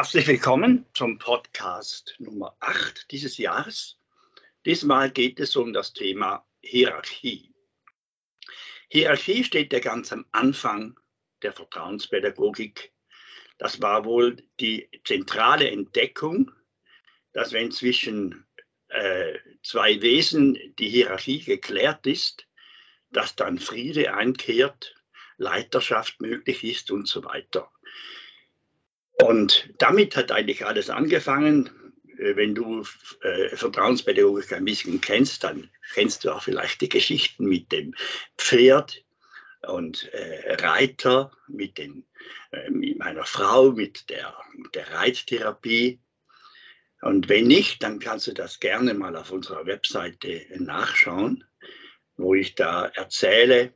Herzlich willkommen zum Podcast Nummer 8 dieses Jahres. Diesmal geht es um das Thema Hierarchie. Hierarchie steht ja ganz am Anfang der Vertrauenspädagogik. Das war wohl die zentrale Entdeckung, dass wenn zwischen äh, zwei Wesen die Hierarchie geklärt ist, dass dann Friede einkehrt, Leiterschaft möglich ist und so weiter. Und damit hat eigentlich alles angefangen. Äh, wenn du äh, Vertrauenspädagogik ein bisschen kennst, dann kennst du auch vielleicht die Geschichten mit dem Pferd und äh, Reiter, mit, den, äh, mit meiner Frau, mit der, mit der Reittherapie. Und wenn nicht, dann kannst du das gerne mal auf unserer Webseite nachschauen, wo ich da erzähle,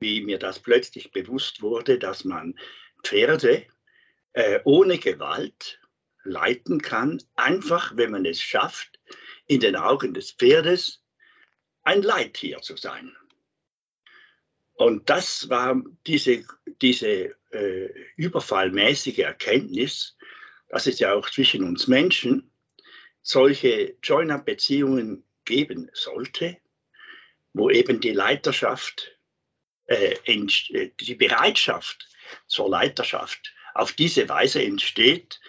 wie mir das plötzlich bewusst wurde, dass man Pferde äh, ohne Gewalt leiten kann, einfach wenn man es schafft, in den Augen des Pferdes ein Leittier zu sein. Und das war diese, diese äh, überfallmäßige Erkenntnis, dass es ja auch zwischen uns Menschen solche Joiner-Beziehungen geben sollte, wo eben die Leiterschaft, äh, äh die Bereitschaft zur Leiterschaft auf diese Weise entsteht,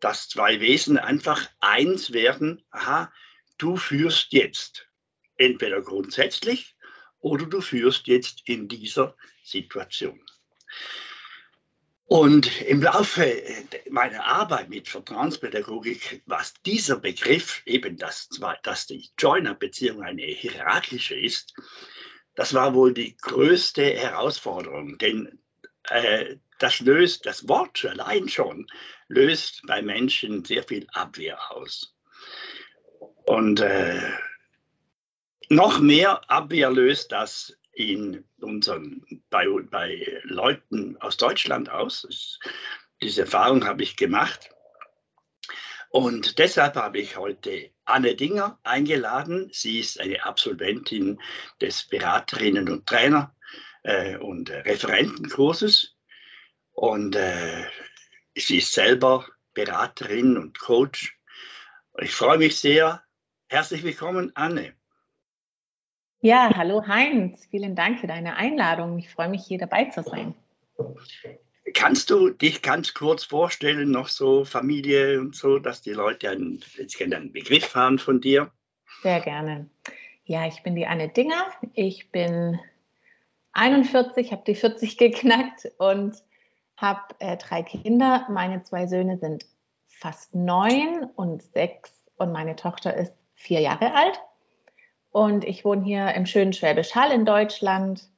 dass zwei Wesen einfach eins werden, aha, du führst jetzt entweder grundsätzlich oder du führst jetzt in dieser Situation. Und im Laufe meiner Arbeit mit Vertrauenspädagogik, was dieser Begriff eben, dass, dass die Joiner-Beziehung eine hierarchische ist, das war wohl die größte Herausforderung, denn äh, das löst, das Wort allein schon, löst bei Menschen sehr viel Abwehr aus. Und äh, noch mehr Abwehr löst das in unseren, bei, bei Leuten aus Deutschland aus. Das, diese Erfahrung habe ich gemacht. Und deshalb habe ich heute Anne Dinger eingeladen. Sie ist eine Absolventin des Beraterinnen und Trainer äh, und Referentenkurses und äh, sie ist selber Beraterin und Coach. Ich freue mich sehr. Herzlich willkommen, Anne. Ja, hallo Heinz. Vielen Dank für deine Einladung. Ich freue mich, hier dabei zu sein. Kannst du dich ganz kurz vorstellen, noch so Familie und so, dass die Leute einen, einen Begriff haben von dir? Sehr gerne. Ja, ich bin die Anne Dinger. Ich bin 41, habe die 40 geknackt und habe äh, drei Kinder. Meine zwei Söhne sind fast neun und sechs und meine Tochter ist vier Jahre alt. Und ich wohne hier im schönen Schwäbisch Hall in Deutschland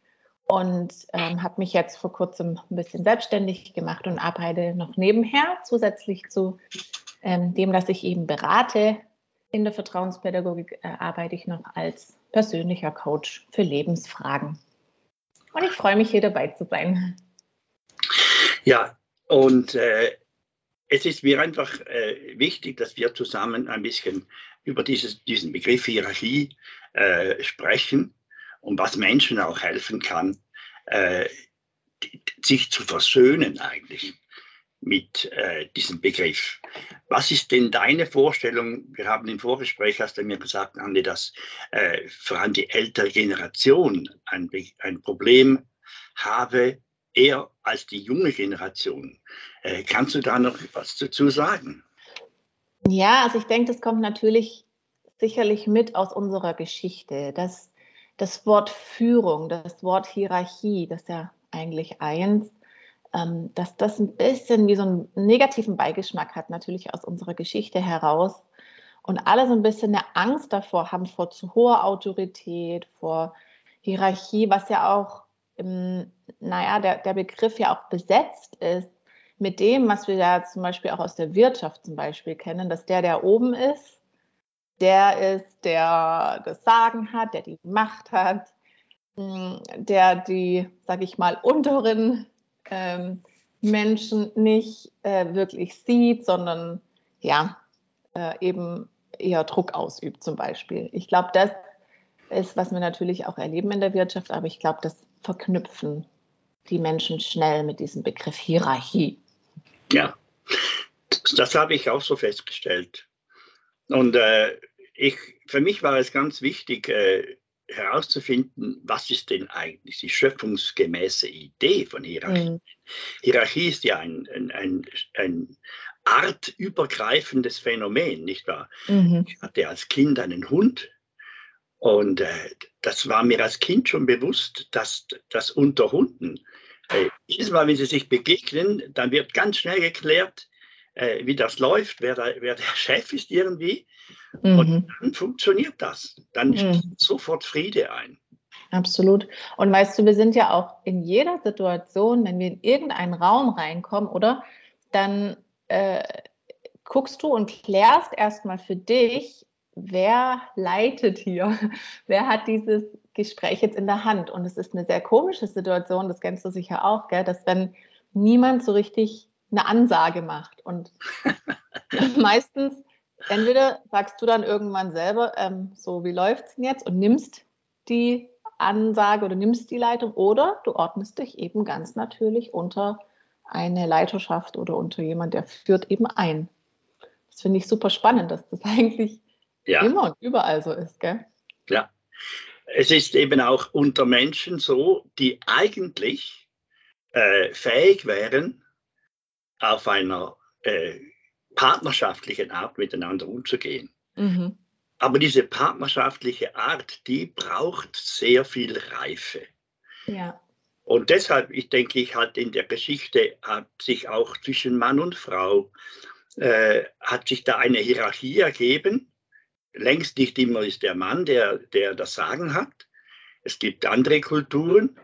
und ähm, habe mich jetzt vor kurzem ein bisschen selbstständig gemacht und arbeite noch nebenher, zusätzlich zu ähm, dem, dass ich eben berate. In der Vertrauenspädagogik äh, arbeite ich noch als persönlicher Coach für Lebensfragen. Und ich freue mich, hier dabei zu sein. Ja, und äh, es ist mir einfach äh, wichtig, dass wir zusammen ein bisschen über dieses, diesen Begriff Hierarchie äh, sprechen und was Menschen auch helfen kann, äh, sich zu versöhnen eigentlich mit äh, diesem Begriff. Was ist denn deine Vorstellung? Wir haben im Vorgespräch, hast du mir gesagt, Anne, dass äh, vor allem die ältere Generation ein, ein Problem habe, eher als die junge Generation. Äh, kannst du da noch was dazu sagen? Ja, also ich denke, das kommt natürlich sicherlich mit aus unserer Geschichte. Das, das Wort Führung, das Wort Hierarchie, das ist ja eigentlich eins, ähm, dass das ein bisschen wie so einen negativen Beigeschmack hat, natürlich aus unserer Geschichte heraus. Und alle so ein bisschen eine Angst davor haben, vor zu hoher Autorität, vor Hierarchie, was ja auch im, naja, der, der Begriff ja auch besetzt ist mit dem, was wir ja zum Beispiel auch aus der Wirtschaft zum Beispiel kennen, dass der, der oben ist, der ist, der das Sagen hat, der die Macht hat, hm, der die, sag ich mal, unteren ähm, Menschen nicht äh, wirklich sieht, sondern ja, äh, eben eher Druck ausübt zum Beispiel. Ich glaube, das ist, was wir natürlich auch erleben in der Wirtschaft, aber ich glaube, das verknüpfen die Menschen schnell mit diesem Begriff Hierarchie. Ja, Das habe ich auch so festgestellt. Und äh, ich, für mich war es ganz wichtig äh, herauszufinden, was ist denn eigentlich die schöpfungsgemäße Idee von Hierarchie. Mhm. Hierarchie ist ja ein, ein, ein, ein artübergreifendes Phänomen, nicht wahr? Mhm. Ich hatte als Kind einen Hund und äh, das war mir als Kind schon bewusst, dass das unter Hunden, jedes Mal, wenn sie sich begegnen, dann wird ganz schnell geklärt, äh, wie das läuft, wer, da, wer der Chef ist irgendwie. Mhm. Und dann funktioniert das. Dann mhm. sofort Friede ein. Absolut. Und weißt du, wir sind ja auch in jeder Situation, wenn wir in irgendeinen Raum reinkommen, oder? Dann äh, guckst du und klärst erstmal für dich, wer leitet hier? Wer hat dieses Gespräch jetzt in der Hand? Und es ist eine sehr komische Situation, das kennst du sicher auch, gell? dass wenn niemand so richtig eine Ansage macht. Und meistens, entweder sagst du dann irgendwann selber, ähm, so wie läuft es denn jetzt und nimmst die Ansage oder nimmst die Leitung oder du ordnest dich eben ganz natürlich unter eine Leiterschaft oder unter jemand, der führt eben ein. Das finde ich super spannend, dass das eigentlich ja. immer und überall so ist, gell? Ja. Es ist eben auch unter Menschen so, die eigentlich äh, fähig wären, auf einer äh, partnerschaftlichen Art miteinander umzugehen. Mhm. Aber diese partnerschaftliche Art, die braucht sehr viel Reife. Ja. Und deshalb, ich denke, ich halt in der Geschichte hat sich auch zwischen Mann und Frau äh, hat sich da eine Hierarchie ergeben. Längst nicht immer ist der Mann, der, der das Sagen hat. Es gibt andere Kulturen,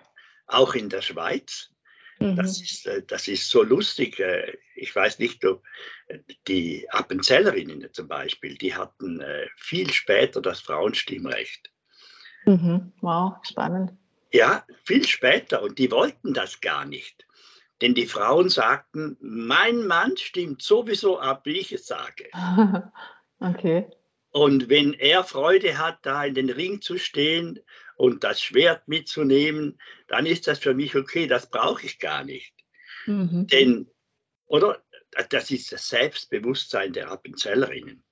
auch in der Schweiz. Mhm. Das, ist, äh, das ist so lustig. Äh, ich weiß nicht, ob äh, die Appenzellerinnen zum Beispiel, die hatten viel später das Frauenstimmrecht. Mhm. Wow, spannend. Ja, viel später. Und die wollten das gar nicht. Denn die Frauen sagten, mein Mann stimmt sowieso ab, wie ich es sage. okay. Und wenn er Freude hat, da in den Ring zu stehen und das Schwert mitzunehmen, dann ist das für mich okay, das brauche ich gar nicht. Mhm. Denn, oder, das ist das Selbstbewusstsein der Appenzellerinnen.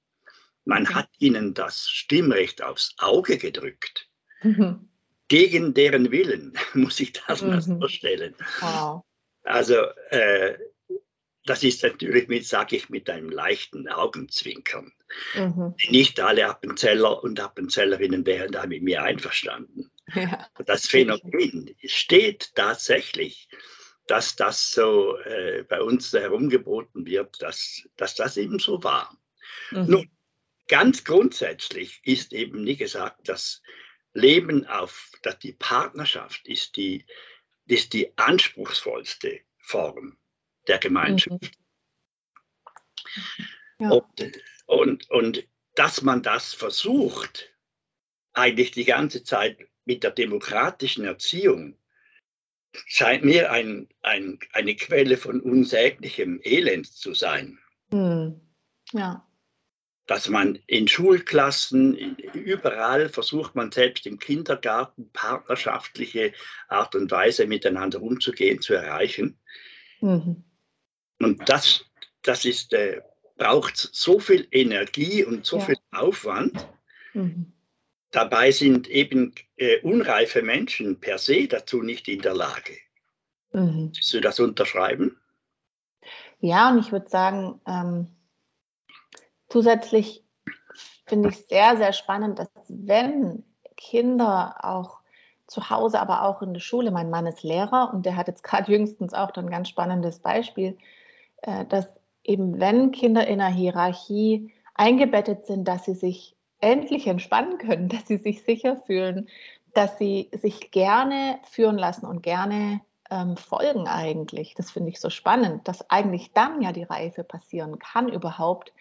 Man okay. hat ihnen das Stimmrecht aufs Auge gedrückt. Mhm. Gegen deren Willen, muss ich das mhm. mal vorstellen. Wow. Also, äh, das ist natürlich mit, sage ich, mit einem leichten Augenzwinkern. Mhm. Nicht alle Appenzeller und Appenzellerinnen wären da mit mir einverstanden. Ja. Das Phänomen steht tatsächlich, dass das so äh, bei uns herumgeboten wird, dass, dass das eben so war. Mhm. Nun, ganz grundsätzlich ist eben nie gesagt, dass Leben auf, dass die Partnerschaft ist die, ist die anspruchsvollste Form der Gemeinschaft. Mhm. Ja. Und, und, und dass man das versucht, eigentlich die ganze Zeit mit der demokratischen Erziehung, scheint mir ein, ein, eine Quelle von unsäglichem Elend zu sein. Mhm. Ja. Dass man in Schulklassen, überall versucht man selbst im Kindergarten partnerschaftliche Art und Weise miteinander umzugehen, zu erreichen. Mhm. Und das, das ist, äh, braucht so viel Energie und so ja. viel Aufwand. Mhm. Dabei sind eben äh, unreife Menschen per se dazu nicht in der Lage. Mhm. Willst du das unterschreiben? Ja, und ich würde sagen, ähm, zusätzlich finde ich sehr, sehr spannend, dass wenn Kinder auch zu Hause, aber auch in der Schule, mein Mann ist Lehrer und der hat jetzt gerade jüngstens auch ein ganz spannendes Beispiel äh, dass eben wenn Kinder in einer Hierarchie eingebettet sind, dass sie sich endlich entspannen können, dass sie sich sicher fühlen, dass sie sich gerne führen lassen und gerne ähm, folgen eigentlich. Das finde ich so spannend, dass eigentlich dann ja die Reife passieren kann überhaupt,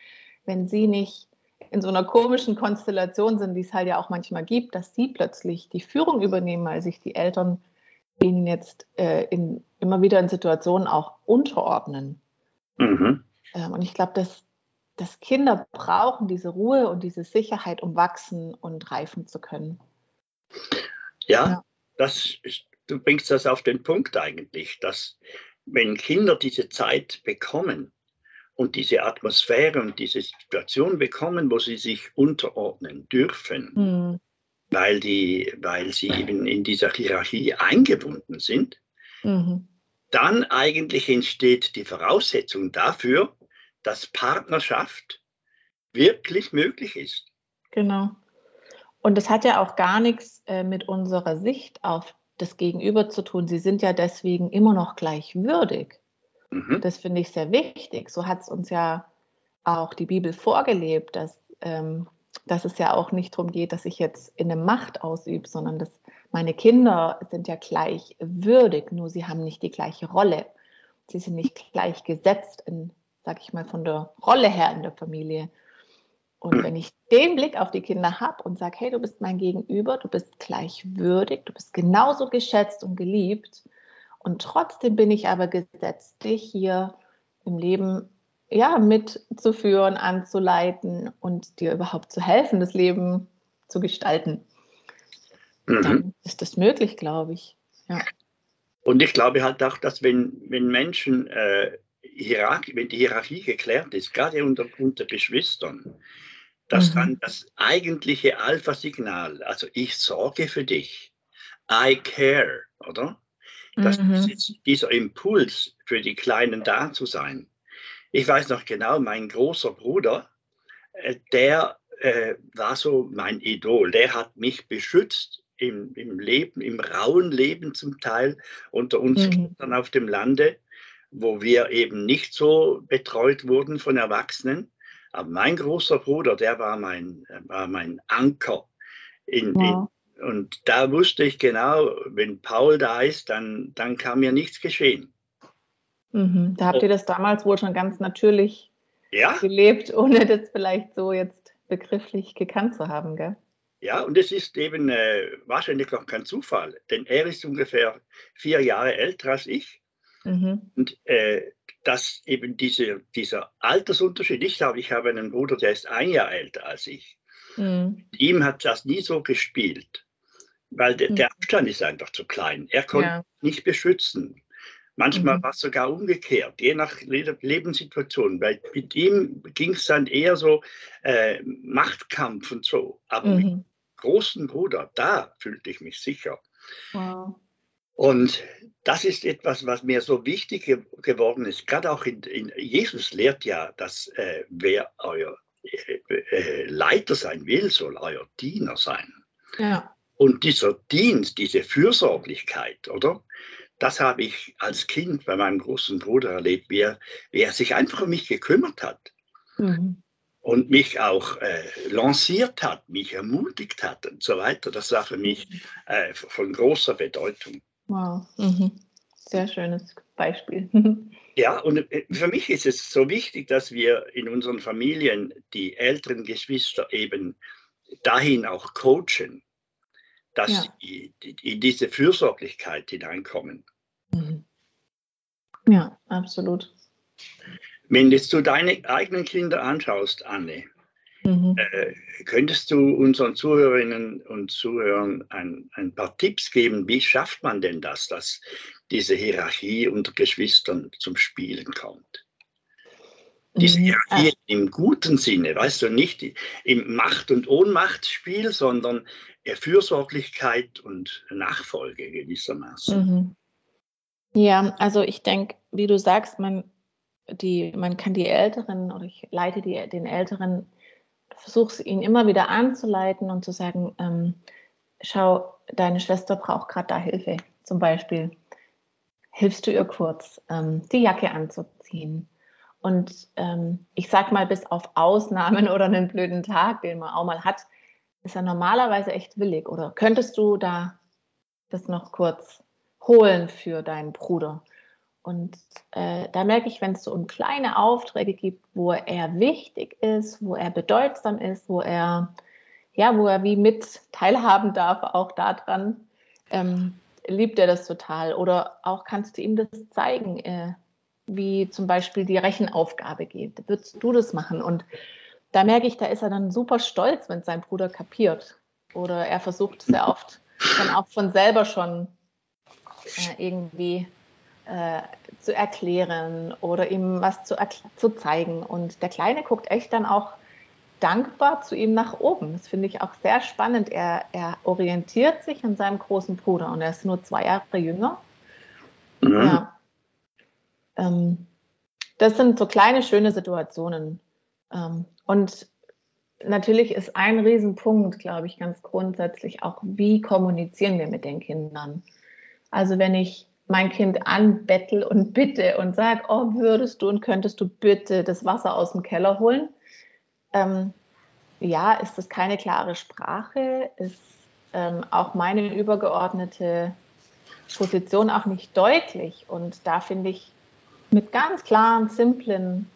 wenn sie nicht in so einer komischen Konstellation sind, die es halt ja auch manchmal gibt, dass sie plötzlich die Führung übernehmen, weil sich die Eltern ihnen jetzt äh, in, immer wieder in Situationen auch unterordnen. Mhm. Ähm, und ich glaube, dass, dass Kinder brauchen diese Ruhe und diese Sicherheit, um wachsen und reifen zu können. Ja, ja. Das ist, du bringst das auf den Punkt eigentlich, dass wenn Kinder diese Zeit bekommen und diese Atmosphäre und diese Situation bekommen, wo sie sich unterordnen dürfen, mhm. weil, die, weil sie eben in dieser Hierarchie eingebunden sind, mhm. Dann eigentlich entsteht die Voraussetzung dafür, dass Partnerschaft wirklich möglich ist. Genau. Und das hat ja auch gar nichts äh, mit unserer Sicht auf das Gegenüber zu tun. Sie sind ja deswegen immer noch gleichwürdig. Mhm. Das finde ich sehr wichtig. So hat es uns ja auch die Bibel vorgelebt, dass, ähm, dass es ja auch nicht darum geht, dass ich jetzt in eine Macht ausübe, sondern dass meine Kinder sind ja gleichwürdig, nur sie haben nicht die gleiche Rolle. Sie sind nicht gleichgesetzt, in, sag ich mal, von der Rolle her in der Familie. Und wenn ich den Blick auf die Kinder habe und sage, hey, du bist mein Gegenüber, du bist gleichwürdig, du bist genauso geschätzt und geliebt, und trotzdem bin ich aber gesetzt, dich hier im Leben ja, mitzuführen, anzuleiten und dir überhaupt zu helfen, das Leben zu gestalten. Mhm. Dann ist das möglich, glaube ich. Ja. Und ich glaube halt auch, dass wenn, wenn Menschen, äh, Hierarchie, wenn die Hierarchie geklärt ist, gerade unter, unter Geschwistern, dass mhm. dann das eigentliche Alpha-Signal, also ich sorge für dich, I care, oder? dass mhm. dieser Impuls für die Kleinen da zu sein. Ich weiß noch genau, mein großer Bruder, äh, der äh, war so mein Idol, der hat mich beschützt im, im Leben, im rauen Leben zum Teil unter uns mhm. Kindern auf dem Lande, wo wir eben nicht so betreut wurden von Erwachsenen. Aber mein großer Bruder, der war mein, war mein Anker in, wow. Und da wusste ich genau, wenn Paul da ist, dann, dann kann mir nichts geschehen. Mhm. Da habt ihr das damals wohl schon ganz natürlich ja? gelebt, ohne das vielleicht so jetzt begrifflich gekannt zu haben, gell? Ja, und es ist eben äh, wahrscheinlich auch kein Zufall, denn er ist ungefähr vier Jahre älter als ich. Mhm. Und äh, dass eben diese, dieser Altersunterschied, ich glaube, ich habe einen Bruder, der ist ein Jahr älter als ich. Mhm. Ihm hat das nie so gespielt weil der, der, mhm. Abstand ist einfach zu klein. Er konnte ja. nicht beschützen. Manchmal mhm. war es sogar umgekehrt, je nach Lebenssituation. Weil mit ihm ging es dann eher so äh, Machtkampf und so. Aber mhm. mit dem großen Bruder, da fühlte ich mich sicher. Wow. Und das ist etwas, was mir so wichtig ge geworden ist. Gerade auch in, in, Jesus lehrt ja, dass äh, wer euer äh, äh Leiter sein will, soll euer Diener sein. Ja. Und dieser Dienst, diese Fürsorglichkeit, oder? Das habe ich als Kind bei meinem großen Bruder erlebt, wie er, wie er sich einfach um mich gekümmert hat. Mhm. Und mich auch äh, lanciert hat, mich ermutigt hat und so weiter. Das war für mich äh, von großer Bedeutung. Wow. Mhm. Sehr schönes Beispiel. ja, und äh, für mich ist es so wichtig, dass wir in unseren Familien die älteren Geschwister eben dahin auch coachen, dass ja. sie in diese Fürsorglichkeit hineinkommen. Mhm. Ja, absolut. Wenn jetzt du deine eigenen Kinder anschaust, Anne, mhm. äh, könntest du unseren Zuhörerinnen und Zuhörern ein, ein, paar Tipps geben, wie schafft man denn das, dass diese Hierarchie unter Geschwistern zum Spielen kommt? Diese mhm. Hierarchie mhm. im guten Sinne, weißt du, nicht im Macht- und Ohnmachtsspiel, sondern Fürsorglichkeit und Nachfolge gewissermaßen. Mhm. Ja, also ich denke, wie du sagst, man, die, man kann die Älteren oder ich leite die, den Älteren, versuche ihn immer wieder anzuleiten und zu sagen, ähm, schau, deine Schwester braucht gerade da Hilfe. Zum Beispiel, hilfst du ihr kurz, ähm, die Jacke anzuziehen. Und ähm, ich sag mal, bis auf Ausnahmen oder einen blöden Tag, den man auch mal hat, ist er normalerweise echt willig. Oder könntest du da das noch kurz holen für deinen Bruder? Und äh, da merke ich, wenn es so um kleine Aufträge gibt, wo er wichtig ist, wo er bedeutsam ist, wo er ja, wo er wie mit teilhaben darf, auch daran, ähm, liebt er das total. Oder auch kannst du ihm das zeigen, äh, wie zum Beispiel die Rechenaufgabe geht. Würdest du das machen? Und da merke ich, da ist er dann super stolz, wenn sein Bruder kapiert. Oder er versucht sehr oft dann auch von selber schon äh, irgendwie äh, zu erklären oder ihm was zu, zu zeigen. Und der Kleine guckt echt dann auch dankbar zu ihm nach oben. Das finde ich auch sehr spannend. Er, er orientiert sich an seinem großen Bruder und er ist nur zwei Jahre jünger. Mhm. Ja. Ähm, das sind so kleine, schöne Situationen. Ähm, und natürlich ist ein Riesenpunkt, glaube ich, ganz grundsätzlich auch, wie kommunizieren wir mit den Kindern. Also wenn ich mein Kind anbettel und bitte und sage, oh, würdest du und könntest du bitte das Wasser aus dem Keller holen, ähm, ja, ist das keine klare Sprache, ist ähm, auch meine übergeordnete Position auch nicht deutlich. Und da finde ich, mit ganz klaren, simplen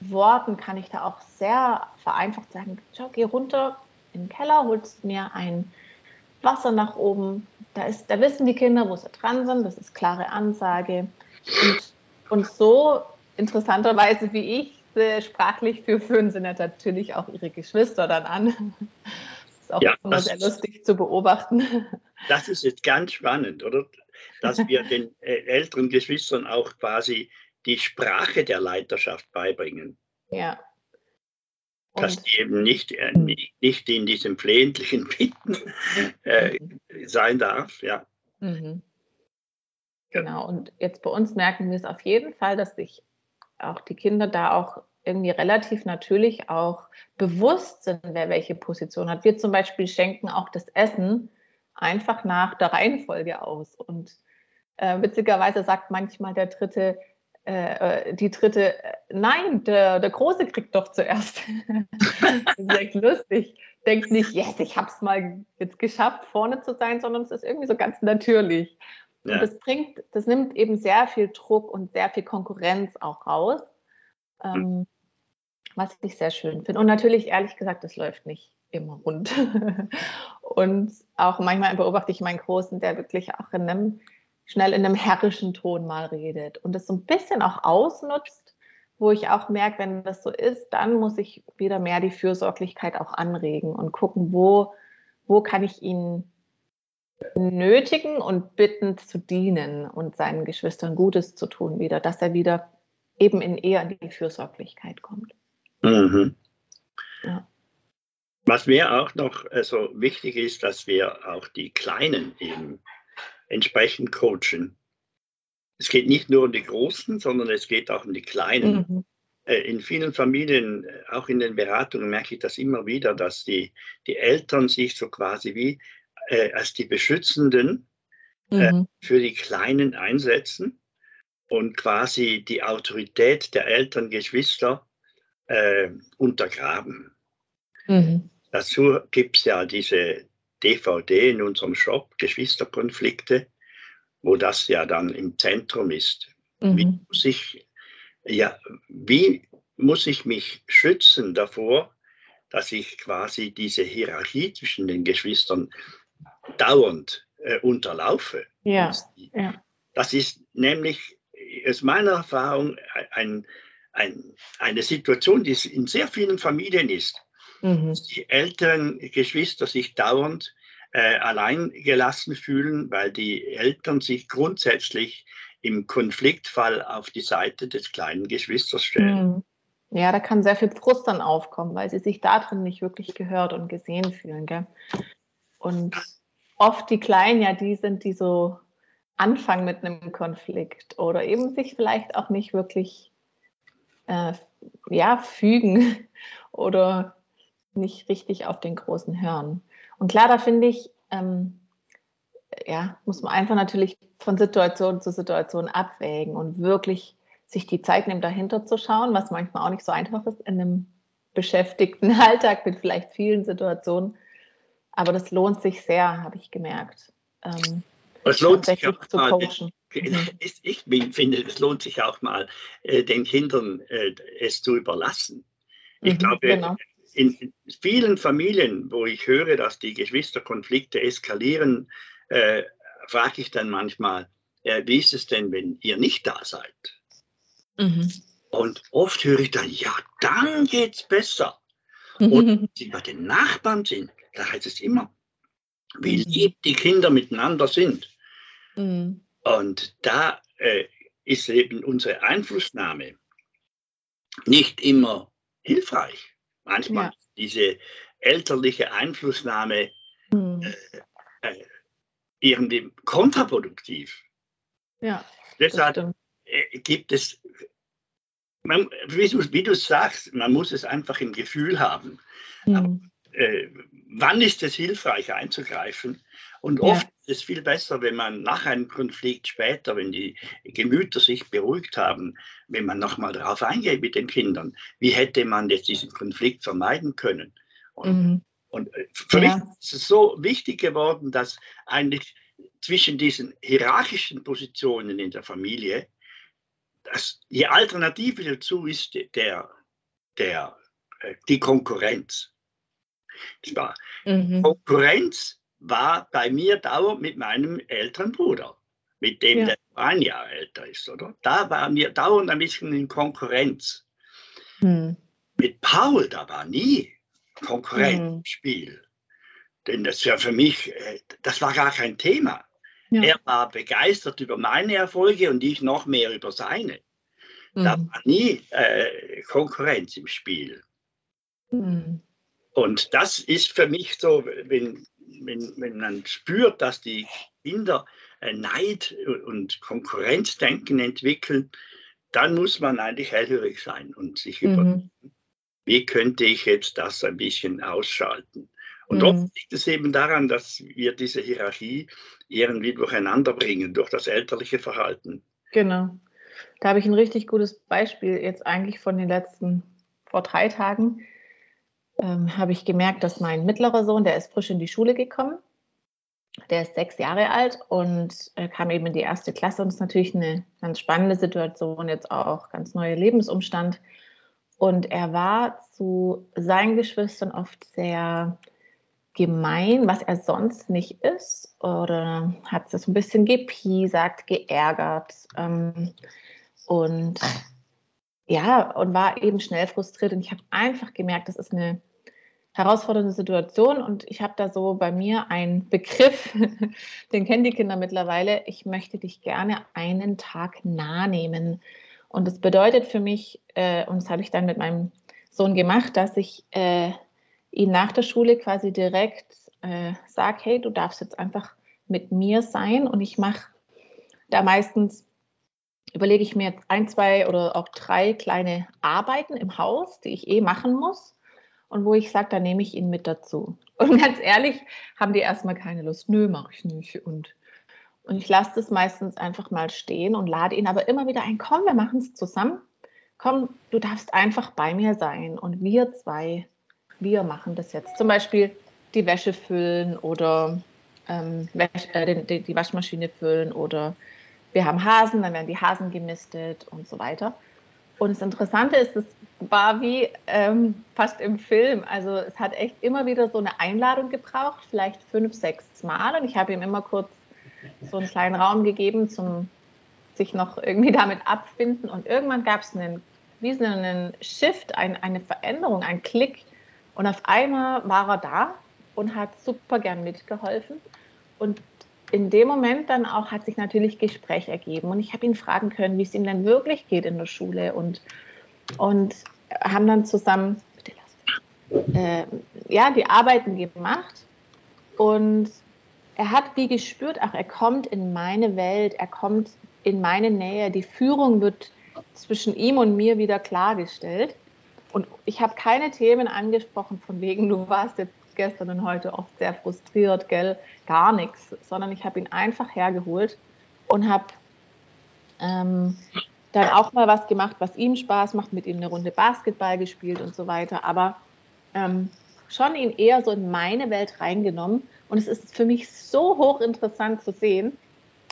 Worten kann ich da auch sehr vereinfacht sagen, schau, geh runter in den Keller, holst mir ein Wasser nach oben. Da, ist, da wissen die Kinder, wo sie dran sind, das ist klare Ansage. Und, und so interessanterweise wie ich sprachlich für führen sie natürlich auch ihre Geschwister dann an. Das ist auch ja, immer sehr lustig zu beobachten. Das ist jetzt ganz spannend, oder? Dass wir den äh, älteren Geschwistern auch quasi die Sprache der Leiterschaft beibringen. Ja. Und dass die eben nicht, äh, nicht in diesem flehentlichen Bitten äh, sein darf, ja. Mhm. Genau, und jetzt bei uns merken wir es auf jeden Fall, dass sich auch die Kinder da auch irgendwie relativ natürlich auch bewusst sind, wer welche Position hat. Wir zum Beispiel schenken auch das Essen einfach nach der Reihenfolge aus. Und äh, witzigerweise sagt manchmal der dritte, äh, äh die dritte, äh, nein, der, der Große kriegt doch zuerst. das ist echt lustig. Denkt nicht, yes, ich habe es mal jetzt geschafft, vorne zu sein, sondern es ist irgendwie so ganz natürlich. Ja. Und das bringt, das nimmt eben sehr viel Druck und sehr viel Konkurrenz auch raus. Ähm, was ich sehr schön finde. Und natürlich, ehrlich gesagt, das läuft nicht immer rund. und auch manchmal beobachte ich meinen Großen, der wirklich auch in einem, schnell in einem herrischen Ton mal redet und das so ein bisschen auch ausnutzt, wo ich auch merke, wenn das so ist, dann muss ich wieder mehr die Fürsorglichkeit auch anregen und gucken, wo, wo kann ich ihn nötigen und bitten zu dienen und seinen Geschwistern Gutes zu tun wieder, dass er wieder eben in eher in die Fürsorglichkeit kommt. Mhm. Ja. Was mir auch noch also wichtig ist, dass wir auch die Kleinen eben entsprechend coachen. Es geht nicht nur um die Großen, sondern es geht auch um die Kleinen. Mhm. Äh, in vielen Familien, auch in den Beratungen, merke ich das immer wieder, dass die, die Eltern sich so quasi wie äh, als die Beschützenden äh, mhm. für die Kleinen einsetzen und quasi die Autorität der Eltern, Geschwister äh, untergraben. Mhm. Dazu gibt es ja diese DVD in unserem Shop, Geschwisterkonflikte, wo das ja dann im Zentrum ist. Mhm. Wie, muss ich, ja, wie muss ich mich schützen davor, dass ich quasi diese Hierarchie zwischen den Geschwistern dauernd äh, unterlaufe? Ja, ja. Das ist nämlich aus meiner Erfahrung ein, ein, eine Situation, die in sehr vielen Familien ist. Mhm. Die älteren Geschwister sich dauernd äh, allein gelassen fühlen, weil die Eltern sich grundsätzlich im Konfliktfall auf die Seite des kleinen Geschwisters stellen. Mhm. Ja, da kann sehr viel Frust dann aufkommen, weil sie sich darin nicht wirklich gehört und gesehen fühlen. Gell? Und oft die Kleinen ja die sind, die so anfangen mit einem Konflikt oder eben sich vielleicht auch nicht wirklich äh, ja, fügen oder nicht richtig auf den großen hören. Und klar, da finde ich, ähm, ja, muss man einfach natürlich von Situation zu Situation abwägen und wirklich sich die Zeit nehmen, dahinter zu schauen, was manchmal auch nicht so einfach ist in einem beschäftigten Alltag mit vielleicht vielen Situationen. Aber das lohnt sich sehr, habe ich gemerkt. Ähm, es lohnt sich auch zu mal, coachen. Mhm. Ich, ich, finde, es lohnt sich auch mal, äh, den Kindern äh, es zu überlassen. Ich mhm, glaube, genau. In vielen Familien, wo ich höre, dass die Geschwisterkonflikte eskalieren, äh, frage ich dann manchmal, äh, wie ist es denn, wenn ihr nicht da seid? Mhm. Und oft höre ich dann, ja, dann geht es besser. Und wenn sie bei den Nachbarn sind, da heißt es immer, wie mhm. lieb die Kinder miteinander sind. Mhm. Und da äh, ist eben unsere Einflussnahme nicht immer hilfreich. Manchmal ja. diese elterliche Einflussnahme hm. äh, irgendwie kontraproduktiv. Ja. Deshalb äh, gibt es, man, wie, du, sagst, man muss es einfach im Gefühl haben. Hm. Aber, äh, wann ist es hilfreich einzugreifen? Und oft. Ist viel besser, wenn man nach einem Konflikt später, wenn die Gemüter sich beruhigt haben, wenn man nochmal darauf eingeht mit den Kindern, wie hätte man jetzt diesen Konflikt vermeiden können. Und, mhm. und äh, für ja. mich ist es so wichtig geworden, dass eigentlich zwischen diesen hierarchischen Positionen in der Familie, dass die Alternative dazu ist der, der, äh, die Konkurrenz. Mhm. Konkurrenz war bei mir dauernd mit meinem älteren Bruder, mit dem ja. der ein Jahr älter ist, oder? Da waren wir dauernd ein bisschen in Konkurrenz. Hm. Mit Paul, da war nie Konkurrenzspiel. Hm. Denn das ja für mich, äh, das war gar kein Thema. Ja. Er war begeistert über meine Erfolge und ich noch mehr über seine. Hm. Da war nie äh, Konkurrenz im Spiel. Hm. Und das ist für mich so, wenn wenn, wenn man spürt, dass die Kinder äh, Neid und Konkurrenzdenken entwickeln, dann muss man eigentlich hellhörig sein und sich mhm. überlegen, wie könnte ich jetzt das ein bisschen ausschalten. Und mhm. oft liegt es eben daran, dass wir diese Hierarchie irgendwie durcheinander bringen durch das elterliche Verhalten. Genau. Da habe ich ein richtig gutes Beispiel jetzt eigentlich von den letzten, vor drei Tagen ähm, habe ich gemerkt, dass mein mittlerer Sohn, der ist frisch in die Schule gekommen, der ist sechs Jahre alt und äh, kam eben in die erste Klasse und ist natürlich eine ganz spannende Situation, jetzt auch ganz neuer Lebensumstand. Und er war zu seinen Geschwistern oft sehr gemein, was er sonst nicht ist, oder hat es ein bisschen gepiesackt, geärgert ähm, und ja, und war eben schnell frustriert. Und ich habe einfach gemerkt, das ist eine herausfordernde Situation und ich habe da so bei mir einen Begriff, den kennen die Kinder mittlerweile, ich möchte dich gerne einen Tag nah nehmen. Und das bedeutet für mich, äh, und das habe ich dann mit meinem Sohn gemacht, dass ich äh, ihn nach der Schule quasi direkt äh, sage, hey, du darfst jetzt einfach mit mir sein. Und ich mache da meistens überlege ich mir jetzt ein, zwei oder auch drei kleine Arbeiten im Haus, die ich eh machen muss und wo ich sage, da nehme ich ihn mit dazu. Und ganz ehrlich, haben die erstmal keine Lust. Nö, mache ich nicht. Und, und ich lasse das meistens einfach mal stehen und lade ihn aber immer wieder ein, komm, wir machen es zusammen. Komm, du darfst einfach bei mir sein. Und wir zwei, wir machen das jetzt. Zum Beispiel die Wäsche füllen oder ähm, Wäsche, äh, die, die Waschmaschine füllen oder wir haben Hasen, dann werden die Hasen gemistet und so weiter. Und das Interessante ist, es war wie ähm, fast im Film. Also es hat echt immer wieder so eine Einladung gebraucht, vielleicht fünf, sechs Mal. Und ich habe ihm immer kurz so einen kleinen Raum gegeben, zum sich noch irgendwie damit abfinden. Und irgendwann gab es einen, wie so einen Shift, ein, eine Veränderung, einen Klick. Und auf einmal war er da und hat super gern mitgeholfen. Und in dem Moment dann auch hat sich natürlich Gespräch ergeben. Und ich habe ihn fragen können, wie es ihm denn wirklich geht in der Schule und, und haben dann zusammen äh, ja, die Arbeiten gemacht. Und er hat wie gespürt, ach, er kommt in meine Welt, er kommt in meine Nähe, die Führung wird zwischen ihm und mir wieder klargestellt. Und ich habe keine Themen angesprochen von wegen, du warst jetzt gestern und heute oft sehr frustriert, gell, gar nichts, sondern ich habe ihn einfach hergeholt und habe ähm, dann auch mal was gemacht, was ihm Spaß macht, mit ihm eine Runde Basketball gespielt und so weiter, aber ähm, schon ihn eher so in meine Welt reingenommen. Und es ist für mich so hochinteressant zu sehen,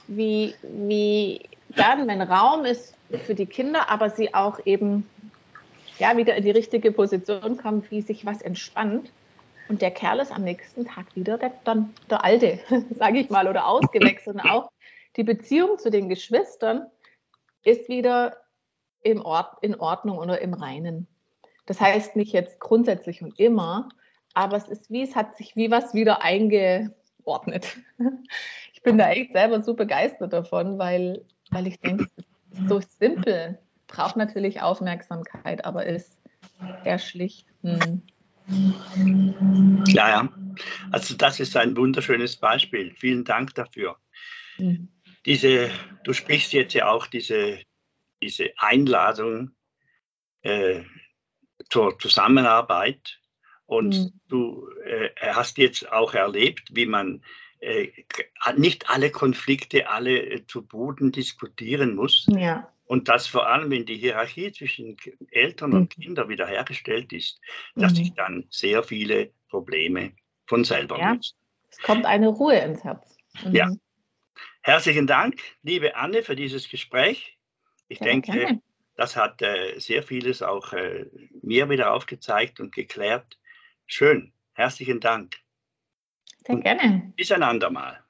wie, wie dann, wenn Raum ist für die Kinder, aber sie auch eben ja, wieder in die richtige Position kommen, wie sich was entspannt und der Kerl ist am nächsten Tag wieder der, dann der Alte, sage ich mal, oder ausgewechselt. Und auch die Beziehung zu den Geschwistern ist wieder im Ort, in Ordnung oder im Reinen. Das heißt nicht jetzt grundsätzlich und immer, aber es ist wie, es hat sich wie was wieder eingeordnet. Ich bin da echt selber so begeistert davon, weil weil ich denke, es ist so simpel, braucht natürlich Aufmerksamkeit, aber ist sehr schlicht. Hm. Ja, ja. Also das ist ein wunderschönes Beispiel. Vielen Dank dafür. Mhm. Diese, du sprichst jetzt ja auch diese, diese Einladung äh, zur Zusammenarbeit und mhm. du äh, hast jetzt auch erlebt, wie man äh, nicht alle Konflikte alle äh, zu Boden diskutieren muss. Ja. Und dass vor allem, wenn die Hierarchie zwischen Eltern mhm. und Kindern wiederhergestellt ist, dass mhm. sich dann sehr viele Probleme von selber ja. lösen. Es kommt eine Ruhe ins Herz. Mhm. Ja. Herzlichen Dank, liebe Anne, für dieses Gespräch. Ich sehr denke, gerne. das hat äh, sehr vieles auch äh, mir wieder aufgezeigt und geklärt. Schön. Herzlichen Dank. Sehr gerne. Bis ein andermal.